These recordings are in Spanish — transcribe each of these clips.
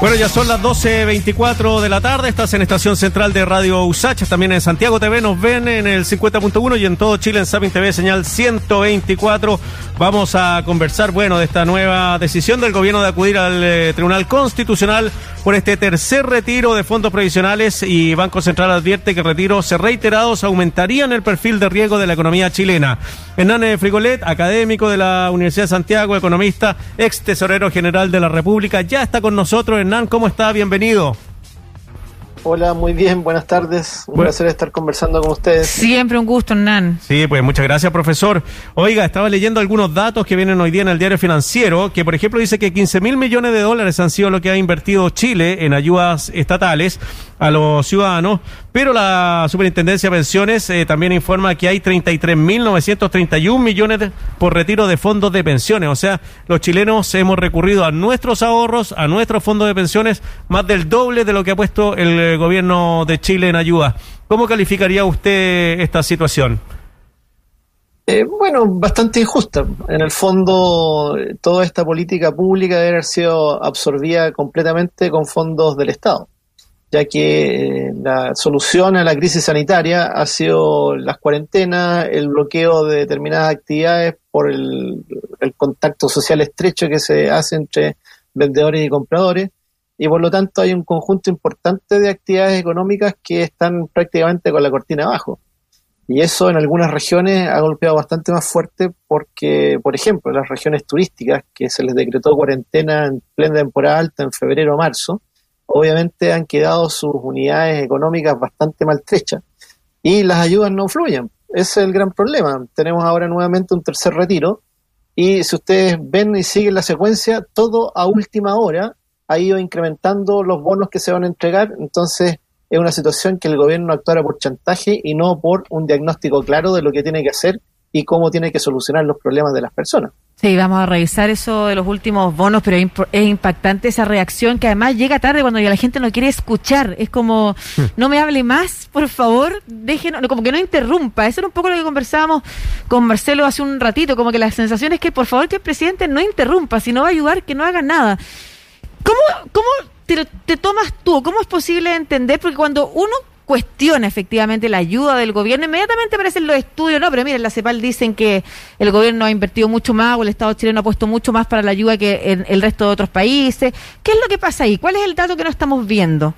Bueno, ya son las 12.24 de la tarde. Estás en Estación Central de Radio Usach. También en Santiago TV nos ven en el 50.1 y en todo Chile en Sapin TV, señal 124. Vamos a conversar, bueno, de esta nueva decisión del gobierno de acudir al eh, Tribunal Constitucional por este tercer retiro de fondos previsionales y Banco Central advierte que retiros reiterados aumentarían el perfil de riesgo de la economía chilena. Hernán Frigolet, académico de la Universidad de Santiago, economista, ex tesorero general de la República, ya está con nosotros. Hernán, ¿cómo está? Bienvenido. Hola, muy bien, buenas tardes. Un placer estar conversando con ustedes. Siempre un gusto, Hernán. Sí, pues muchas gracias, profesor. Oiga, estaba leyendo algunos datos que vienen hoy día en el diario financiero, que por ejemplo dice que 15 mil millones de dólares han sido lo que ha invertido Chile en ayudas estatales a los ciudadanos, pero la Superintendencia de Pensiones eh, también informa que hay 33.931 millones de, por retiro de fondos de pensiones. O sea, los chilenos hemos recurrido a nuestros ahorros, a nuestros fondos de pensiones, más del doble de lo que ha puesto el eh, gobierno de Chile en ayuda. ¿Cómo calificaría usted esta situación? Eh, bueno, bastante injusta. En el fondo, toda esta política pública debe haber sido absorbida completamente con fondos del Estado ya que eh, la solución a la crisis sanitaria ha sido las cuarentenas, el bloqueo de determinadas actividades por el, contacto social estrecho que se hace entre vendedores y compradores, y por lo tanto hay un conjunto importante de actividades económicas que están prácticamente con la cortina abajo. Y eso en algunas regiones ha golpeado bastante más fuerte porque, por ejemplo, las regiones turísticas, que se les decretó cuarentena en plena temporada alta en febrero o marzo, obviamente han quedado sus unidades económicas bastante maltrechas y las ayudas no fluyen. Ese es el gran problema. Tenemos ahora nuevamente un tercer retiro y si ustedes ven y siguen la secuencia, todo a última hora ha ido incrementando los bonos que se van a entregar, entonces es una situación que el gobierno actuara por chantaje y no por un diagnóstico claro de lo que tiene que hacer y cómo tiene que solucionar los problemas de las personas. Sí, vamos a revisar eso de los últimos bonos, pero es impactante esa reacción que además llega tarde cuando ya la gente no quiere escuchar. Es como, hmm. no me hable más, por favor, déjenos, como que no interrumpa. Eso era un poco lo que conversábamos con Marcelo hace un ratito, como que la sensación es que por favor que el presidente no interrumpa, si no va a ayudar, que no haga nada. ¿Cómo, cómo te, te tomas tú? ¿Cómo es posible entender? Porque cuando uno cuestiona efectivamente la ayuda del gobierno, inmediatamente aparecen los estudios, no, pero miren, la CEPAL dicen que el gobierno ha invertido mucho más o el Estado chileno ha puesto mucho más para la ayuda que en el resto de otros países. ¿Qué es lo que pasa ahí? ¿Cuál es el dato que no estamos viendo?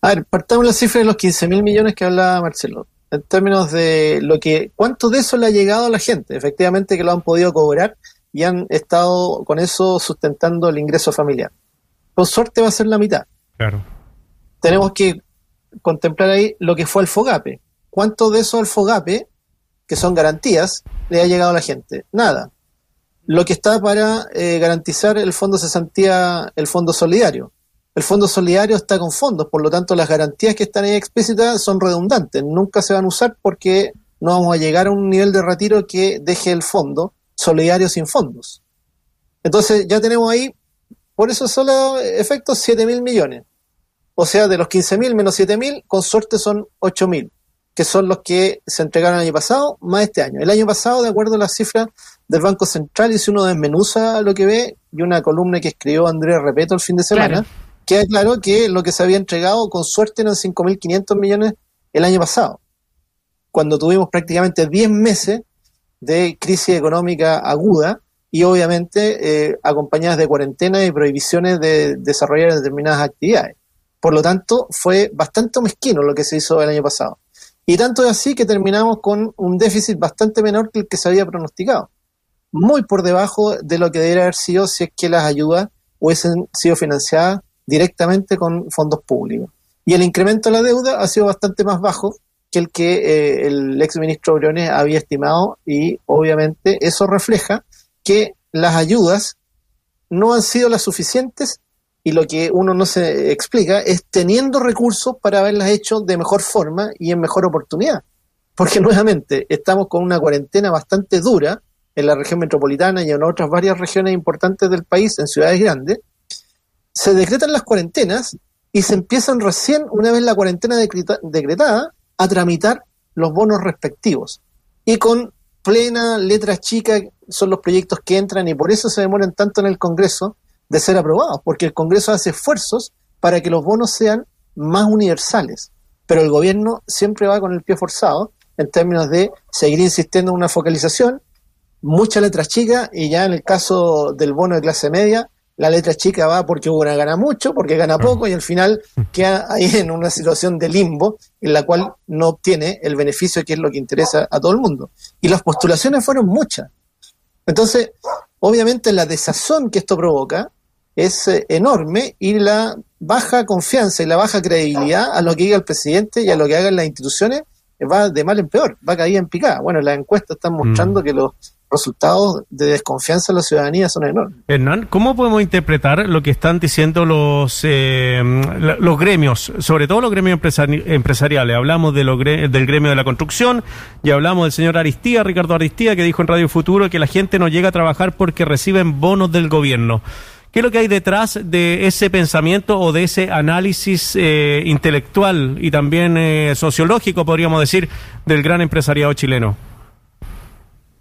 A ver, partamos la cifra de los 15 mil millones que hablaba Marcelo. En términos de lo que, cuánto de eso le ha llegado a la gente, efectivamente que lo han podido cobrar y han estado con eso sustentando el ingreso familiar. Con suerte va a ser la mitad. Claro. Tenemos que contemplar ahí lo que fue el FOGAPE. ¿Cuánto de eso al FOGAPE, que son garantías, le ha llegado a la gente? Nada. Lo que está para eh, garantizar el fondo cesantía, el fondo solidario. El fondo solidario está con fondos, por lo tanto las garantías que están ahí explícitas son redundantes, nunca se van a usar porque no vamos a llegar a un nivel de retiro que deje el fondo solidario sin fondos. Entonces ya tenemos ahí, por esos solo efectos, 7 mil millones. O sea, de los 15.000 menos 7.000, con suerte son 8.000, que son los que se entregaron el año pasado, más este año. El año pasado, de acuerdo a las cifras del Banco Central, y si uno desmenuza lo que ve, y una columna que escribió Andrés Repeto el fin de semana, queda claro que lo que se había entregado con suerte eran 5.500 millones el año pasado, cuando tuvimos prácticamente 10 meses de crisis económica aguda y obviamente eh, acompañadas de cuarentena y prohibiciones de desarrollar determinadas actividades. Por lo tanto, fue bastante mezquino lo que se hizo el año pasado. Y tanto es así que terminamos con un déficit bastante menor que el que se había pronosticado. Muy por debajo de lo que debería haber sido si es que las ayudas hubiesen sido financiadas directamente con fondos públicos. Y el incremento de la deuda ha sido bastante más bajo que el que eh, el ex ministro Briones había estimado y obviamente eso refleja que las ayudas no han sido las suficientes y lo que uno no se explica es teniendo recursos para haberlas hecho de mejor forma y en mejor oportunidad. Porque nuevamente estamos con una cuarentena bastante dura en la región metropolitana y en otras varias regiones importantes del país, en ciudades grandes. Se decretan las cuarentenas y se empiezan recién, una vez la cuarentena decretada, a tramitar los bonos respectivos. Y con plena letra chica son los proyectos que entran y por eso se demoran tanto en el Congreso de ser aprobados, porque el Congreso hace esfuerzos para que los bonos sean más universales, pero el gobierno siempre va con el pie forzado en términos de seguir insistiendo en una focalización, mucha letra chica y ya en el caso del bono de clase media, la letra chica va porque una gana mucho, porque gana poco y al final queda ahí en una situación de limbo en la cual no obtiene el beneficio que es lo que interesa a todo el mundo. Y las postulaciones fueron muchas. Entonces, obviamente la desazón que esto provoca es eh, enorme y la baja confianza y la baja credibilidad a lo que diga el presidente y a lo que hagan las instituciones va de mal en peor, va a caer en picada. Bueno, las encuestas están mostrando mm. que los resultados de desconfianza en la ciudadanía son enormes. Hernán, ¿cómo podemos interpretar lo que están diciendo los eh, los gremios, sobre todo los gremios empresariales? Hablamos de del gremio de la construcción y hablamos del señor Aristía, Ricardo Aristía, que dijo en Radio Futuro que la gente no llega a trabajar porque reciben bonos del gobierno. ¿Qué es lo que hay detrás de ese pensamiento o de ese análisis eh, intelectual y también eh, sociológico, podríamos decir, del gran empresariado chileno?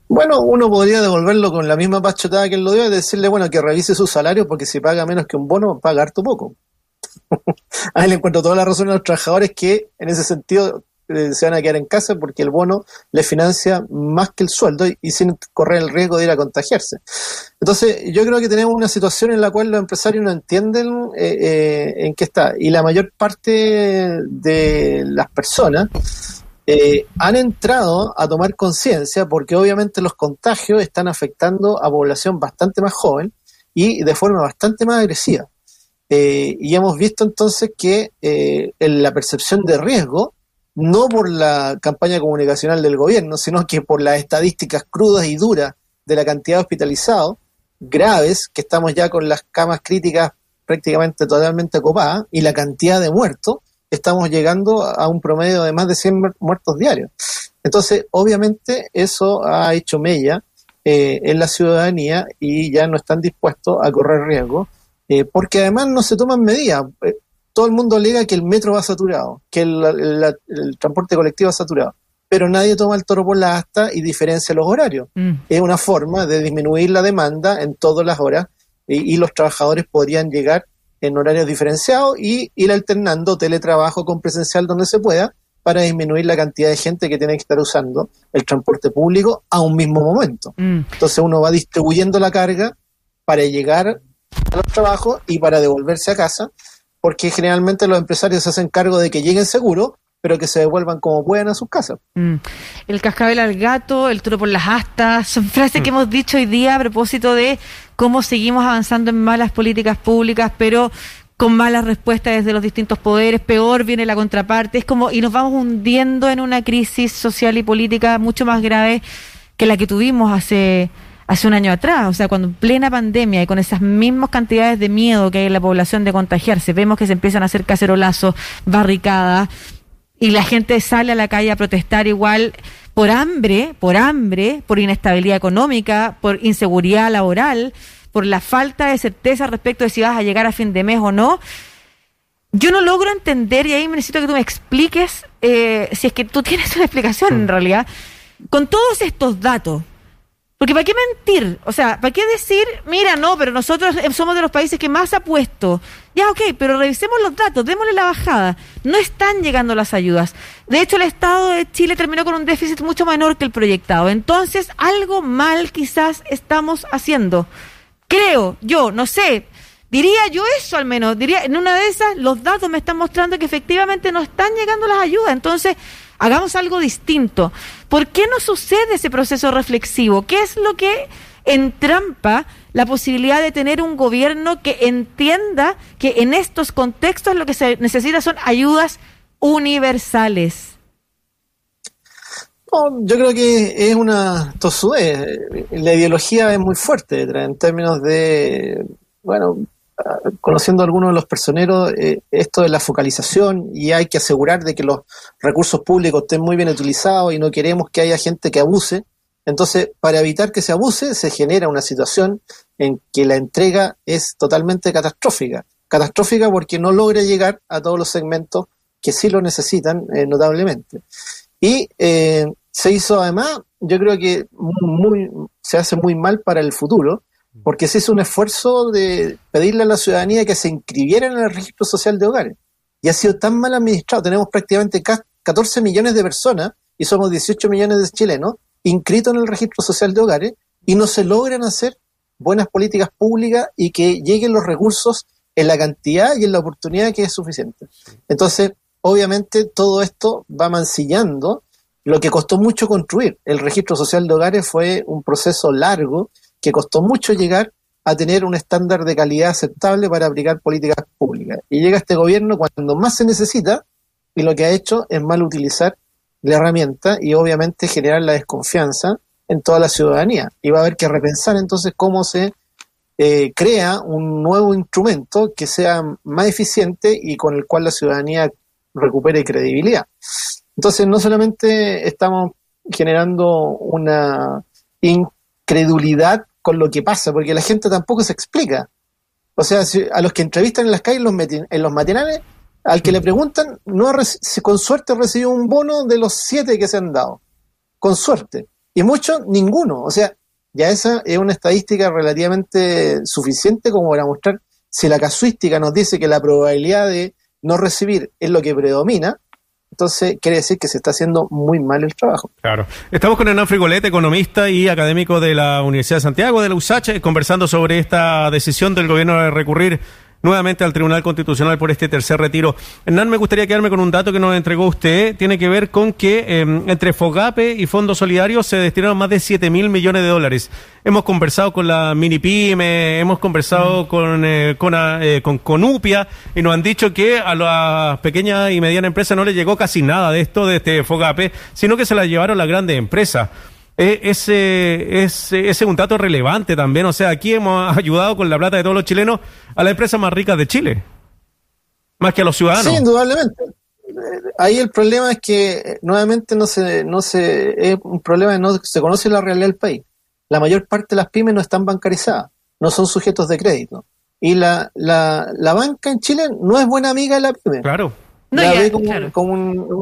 Bueno, uno podría devolverlo con la misma pachotada que él lo dio y decirle, bueno, que revise su salario porque si paga menos que un bono, paga harto poco. Ahí le encuentro toda la razón a los trabajadores que en ese sentido eh, se van a quedar en casa porque el bono le financia más que el sueldo y, sin correr el riesgo de ir a contagiarse. Entonces, yo creo que tenemos una situación en la cual los empresarios no entienden eh, eh, en qué está. Y la mayor parte de las personas eh, han entrado a tomar conciencia porque obviamente los contagios están afectando a población bastante más joven y de forma bastante más agresiva. Y hemos visto entonces que en la percepción de riesgo, no por la campaña comunicacional del gobierno, sino que por las estadísticas crudas y duras de la cantidad de hospitalizados graves, que estamos ya con las camas críticas prácticamente totalmente copadas, y la cantidad de muertos, estamos llegando a un promedio de más de 100 muertos diarios. Entonces, obviamente, eso ha hecho mella eh, en la ciudadanía y ya no están dispuestos a correr riesgo, eh, porque además no se toman medidas. Todo el mundo alega que el metro va saturado, que el, transporte colectivo va saturado, pero nadie toma el toro por la asta y diferencia los horarios. Mm. Es una forma de disminuir la demanda en todas las horas y los trabajadores podrían llegar en horarios diferenciados y ir alternando teletrabajo con presencial donde se pueda para disminuir la cantidad de gente que tiene que estar usando el transporte público a un mismo momento. Mm. Entonces uno va distribuyendo la carga para llegar a los trabajos y para devolverse a casa, porque generalmente los empresarios se hacen cargo de que lleguen seguros, pero que se devuelvan como puedan a sus casas. Mm. El cascabel al gato, el toro por las astas, son frases que mm. hemos dicho hoy día a propósito de cómo seguimos avanzando en malas políticas públicas, pero con malas respuestas desde los distintos poderes, peor viene la contraparte, es como, y nos vamos hundiendo en una crisis social y política mucho más grave que la que tuvimos hace hace un año atrás, o sea, cuando en plena pandemia y con esas mismas cantidades de miedo que hay en la población de contagiarse, vemos que se empiezan a hacer cacerolazos, barricadas, y la gente sale a la calle a protestar igual por hambre, por hambre, por inestabilidad económica, por inseguridad laboral, por la falta de certeza respecto de si vas a llegar a fin de mes o no. Yo no logro entender, y ahí necesito que tú me expliques, eh, si es que tú tienes una explicación en realidad, con todos estos datos, porque ¿para qué mentir? O sea, ¿para qué decir, mira, no, pero nosotros somos de los países que más ha puesto? Ya, ok, pero revisemos los datos, démosle la bajada. No están llegando las ayudas. De hecho, el Estado de Chile terminó con un déficit mucho menor que el proyectado. Entonces, algo mal quizás estamos haciendo. Creo, yo, no sé, Diría yo eso al menos, diría, en una de esas los datos me están mostrando que efectivamente no están llegando las ayudas, entonces hagamos algo distinto. ¿Por qué no sucede ese proceso reflexivo? ¿Qué es lo que entrampa la posibilidad de tener un gobierno que entienda que en estos contextos lo que se necesita son ayudas universales? yo creo que es una tosudez. La ideología es muy fuerte en términos de, bueno, conociendo a algunos de los personeros, eh, esto de la focalización y hay que asegurar de que los recursos públicos estén muy bien utilizados y no queremos que haya gente que abuse. Entonces, para evitar que se abuse, se genera una situación en que la entrega es totalmente catastrófica. Catastrófica porque no logra llegar a todos los segmentos que sí lo necesitan eh, notablemente. Y eh, se hizo además, yo creo que muy, se hace muy mal para el futuro, porque se hizo un esfuerzo de pedirle a la ciudadanía que se inscribieran en el registro social de hogares. Y ha sido tan mal administrado. Tenemos prácticamente 14 millones de personas y somos 18 millones de chilenos inscritos en el registro social de hogares y no se logran hacer buenas políticas públicas y que lleguen los recursos en la cantidad y en la oportunidad que es suficiente. Entonces, obviamente, todo esto va mancillando lo que costó mucho construir. El registro social de hogares fue un proceso largo que costó mucho llegar a tener un estándar de calidad aceptable para aplicar políticas públicas. Y llega este gobierno cuando más se necesita y lo que ha hecho es mal utilizar la herramienta y obviamente generar la desconfianza en toda la ciudadanía. Y va a haber que repensar entonces cómo se eh, crea un nuevo instrumento que sea más eficiente y con el cual la ciudadanía recupere credibilidad. Entonces, no solamente estamos generando una incredulidad con lo que pasa, porque la gente tampoco se explica. O sea, a los que entrevistan en las calles, los en los matinales, al que le preguntan, no con suerte recibió un bono de los siete que se han dado. Con suerte. Y muchos, ninguno. O sea, ya esa es una estadística relativamente suficiente como para mostrar si la casuística nos dice que la probabilidad de no recibir es lo que predomina, entonces quiere decir que se está haciendo muy mal el trabajo. Claro. Estamos con Hernán Frigolete, economista y académico de la Universidad de Santiago, de la USACH, conversando sobre esta decisión del gobierno de recurrir nuevamente al Tribunal Constitucional por este tercer retiro. Hernán, me gustaría quedarme con un dato que nos entregó usted. Tiene que ver con que em, entre FOGAPE y Fondos Solidarios se destinaron más de 7 mil millones de dólares. Hemos conversado con la mini pyme, hemos conversado con, eh, con, ah, eh, con Conupia y nos han dicho que a las pequeñas y medianas empresas no les llegó casi nada de esto, de este FOGAPE, sino que se la llevaron las grandes empresas. Eh, ese, ese, es un dato relevante también. O sea, aquí hemos ayudado con la plata de todos los chilenos a la empresa más rica de Chile, más que a los ciudadanos. Sí, indudablemente. Ahí el problema es que eh, nuevamente no se, no se, es un problema de no se conoce la realidad del país. La mayor parte de las pymes no están bancarizadas, no son sujetos de crédito. Y la, la, la banca en Chile no es buena amiga de la pyme. Claro. la ve como, como,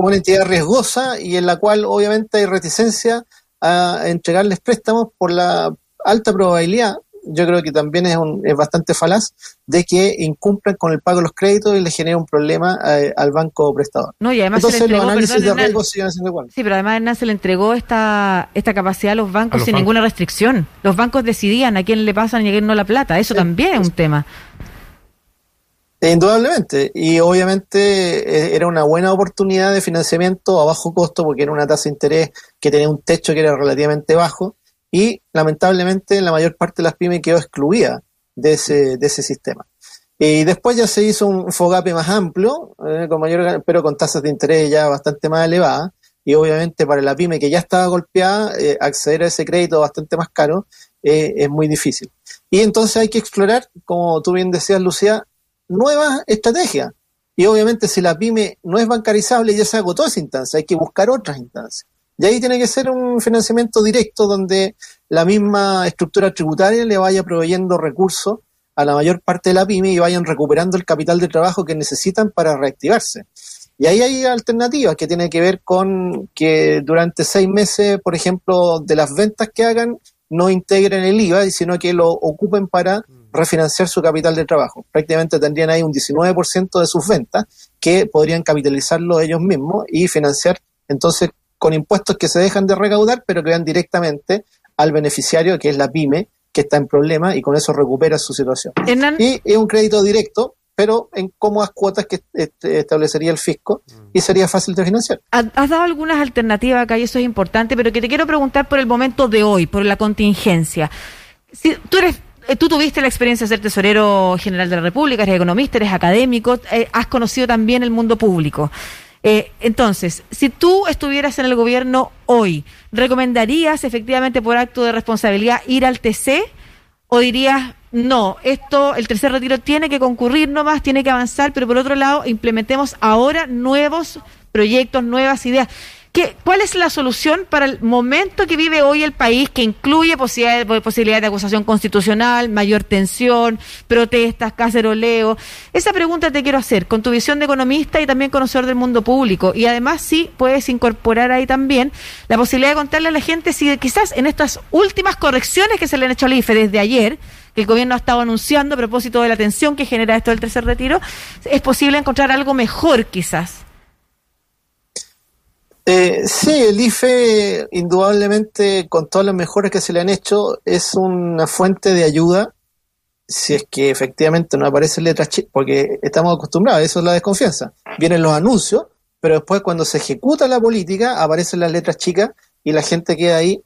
una entidad riesgosa y en la cual obviamente hay reticencia a entregarles préstamos por la alta probabilidad, yo creo que también es, un, es bastante falaz, de que incumplan con el pago de los créditos y le genere un problema eh, al banco prestador. No, y además Entonces los análisis de riesgo siguen siendo igual. Sí, pero además se le entregó esta, esta capacidad a los bancos sin ninguna restricción. Los bancos decidían a quién le pasan y a quién no la plata. Eso también es un tema. Indudablemente, y obviamente eh, era una buena oportunidad de financiamiento a bajo costo porque era una tasa de interés que tenía un techo que era relativamente bajo y lamentablemente la mayor parte de las pymes quedó excluida de ese, de ese sistema. Y después ya se hizo un FOGAPE más amplio, eh, con mayor, pero con tasas de interés ya bastante más elevadas, y obviamente para la pyme que ya estaba golpeada, eh, acceder a ese crédito bastante más caro es muy difícil. Y entonces hay que explorar, como tú bien decías, Lucía, nuevas estrategias. Y obviamente si la pyme no es bancarizable ya se agotó esa instancia, hay que buscar otras instancias. Y ahí tiene que ser un financiamiento directo donde la misma estructura tributaria le vaya proveyendo recursos a la mayor parte de la pyme y vayan recuperando el capital de trabajo que necesitan para reactivarse. Y ahí hay alternativas que tienen que ver con que durante seis meses, por ejemplo, de las ventas que hagan, no integren el IVA, sino que lo ocupen para refinanciar su capital de trabajo. Prácticamente tendrían ahí un 19% de sus ventas que podrían capitalizarlo ellos mismos y financiar entonces con impuestos que se dejan de recaudar, pero que van directamente al beneficiario, que es la pyme, que está en problema y con eso recupera su situación. Y es un crédito directo, pero en cómodas cuotas que establecería el fisco y sería fácil de financiar. Has dado algunas alternativas acá y eso es importante, pero que te quiero preguntar por el momento de hoy, por la contingencia. Si tú eres tú tuviste la experiencia de ser tesorero general de la República, eres economista, eres académico, eh, has conocido también el mundo público. Eh, entonces, si tú estuvieras en el gobierno hoy, ¿recomendarías efectivamente por acto de responsabilidad ir al TC o dirías, no, esto, el tercer retiro tiene que concurrir nomás, tiene que avanzar, pero por otro lado, implementemos ahora nuevos proyectos, nuevas ideas? ¿Qué, ¿cuál es la solución para el momento que vive hoy el país, que incluye posibilidad, posibilidad de acusación constitucional, mayor tensión, protestas, caceroleo? Esa pregunta te quiero hacer, con tu visión de economista y también conocedor del mundo público. Y además sí puedes incorporar ahí también la posibilidad de contarle a la gente si quizás en estas últimas correcciones que se le han hecho al IFE desde ayer, que el gobierno ha estado anunciando a propósito de la tensión que genera esto del tercer retiro, es posible encontrar algo mejor quizás. Eh, sí, el IFE, indudablemente, con todas las mejoras que se le han hecho, es una fuente de ayuda si es que efectivamente no aparecen letras chicas, porque estamos acostumbrados, eso es la desconfianza. Vienen los anuncios, pero después cuando se ejecuta la política aparecen las letras chicas y la gente queda ahí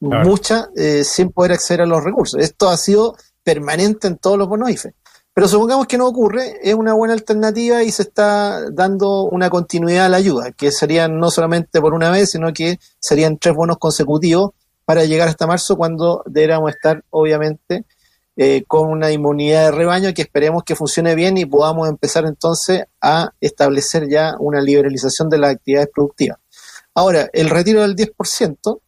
mucha eh, sin poder acceder a los recursos. Esto ha sido permanente en todos los bonos IFE. Pero supongamos que no ocurre, es una buena alternativa y se está dando una continuidad a la ayuda, que serían no solamente por una vez, sino que serían tres bonos consecutivos para llegar hasta marzo, cuando deberíamos estar, obviamente, eh, con una inmunidad de rebaño que esperemos que funcione bien y podamos empezar entonces a establecer ya una liberalización de las actividades productivas. Ahora, el retiro del 10%,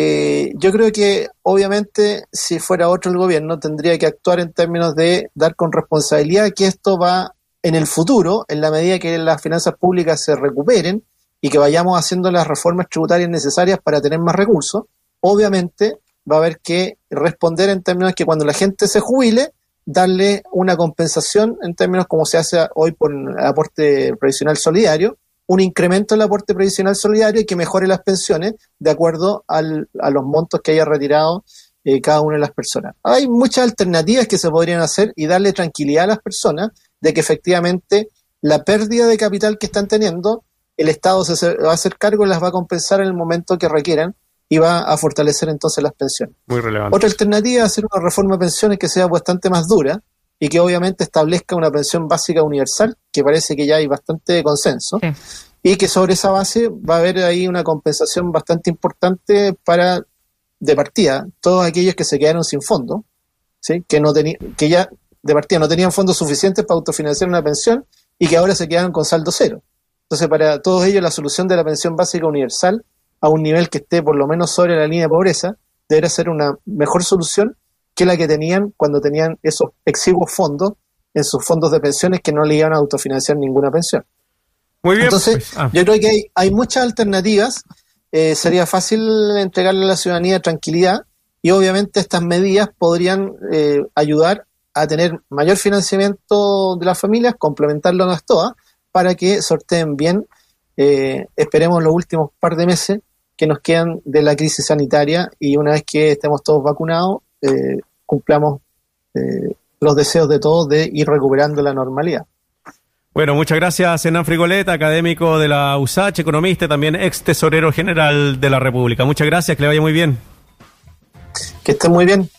eh, yo creo que obviamente si fuera otro el gobierno tendría que actuar en términos de dar con responsabilidad que esto va en el futuro, en la medida que las finanzas públicas se recuperen y que vayamos haciendo las reformas tributarias necesarias para tener más recursos, obviamente va a haber que responder en términos que cuando la gente se jubile, darle una compensación en términos como se hace hoy por el aporte previsional solidario, un incremento en el aporte previsional solidario y que mejore las pensiones de acuerdo al, a los montos que haya retirado eh, cada una de las personas. Hay muchas alternativas que se podrían hacer y darle tranquilidad a las personas de que efectivamente la pérdida de capital que están teniendo, el Estado se va a hacer cargo y las va a compensar en el momento que requieran y va a fortalecer entonces las pensiones. Muy relevante. Otra alternativa es hacer una reforma de pensiones que sea bastante más dura y que obviamente establezca una pensión básica universal, que parece que ya hay bastante consenso, sí. y que sobre esa base va a haber ahí una compensación bastante importante para, de partida, todos aquellos que se quedaron sin fondo, ¿sí? que, no que ya de partida no tenían fondos suficientes para autofinanciar una pensión y que ahora se quedaron con saldo cero. Entonces, para todos ellos, la solución de la pensión básica universal a un nivel que esté por lo menos sobre la línea de pobreza debería ser una mejor solución que la que tenían cuando tenían esos exiguos fondos en sus fondos de pensiones que no le iban a autofinanciar ninguna pensión. Muy bien. Entonces, pues, ah. yo creo que hay, hay muchas alternativas. Eh, sería fácil entregarle a la ciudadanía tranquilidad y obviamente estas medidas podrían eh, ayudar a tener mayor financiamiento de las familias, complementarlo a las todas, para que sorteen bien, eh, esperemos los últimos par de meses que nos quedan de la crisis sanitaria y una vez que estemos todos vacunados, eh, cumplamos eh, los deseos de todos de ir recuperando la normalidad. Bueno, muchas gracias, Hernán Frigoleta, académico de la USACH, economista y también ex tesorero general de la República. Muchas gracias, que le vaya muy bien. Que esté muy bien.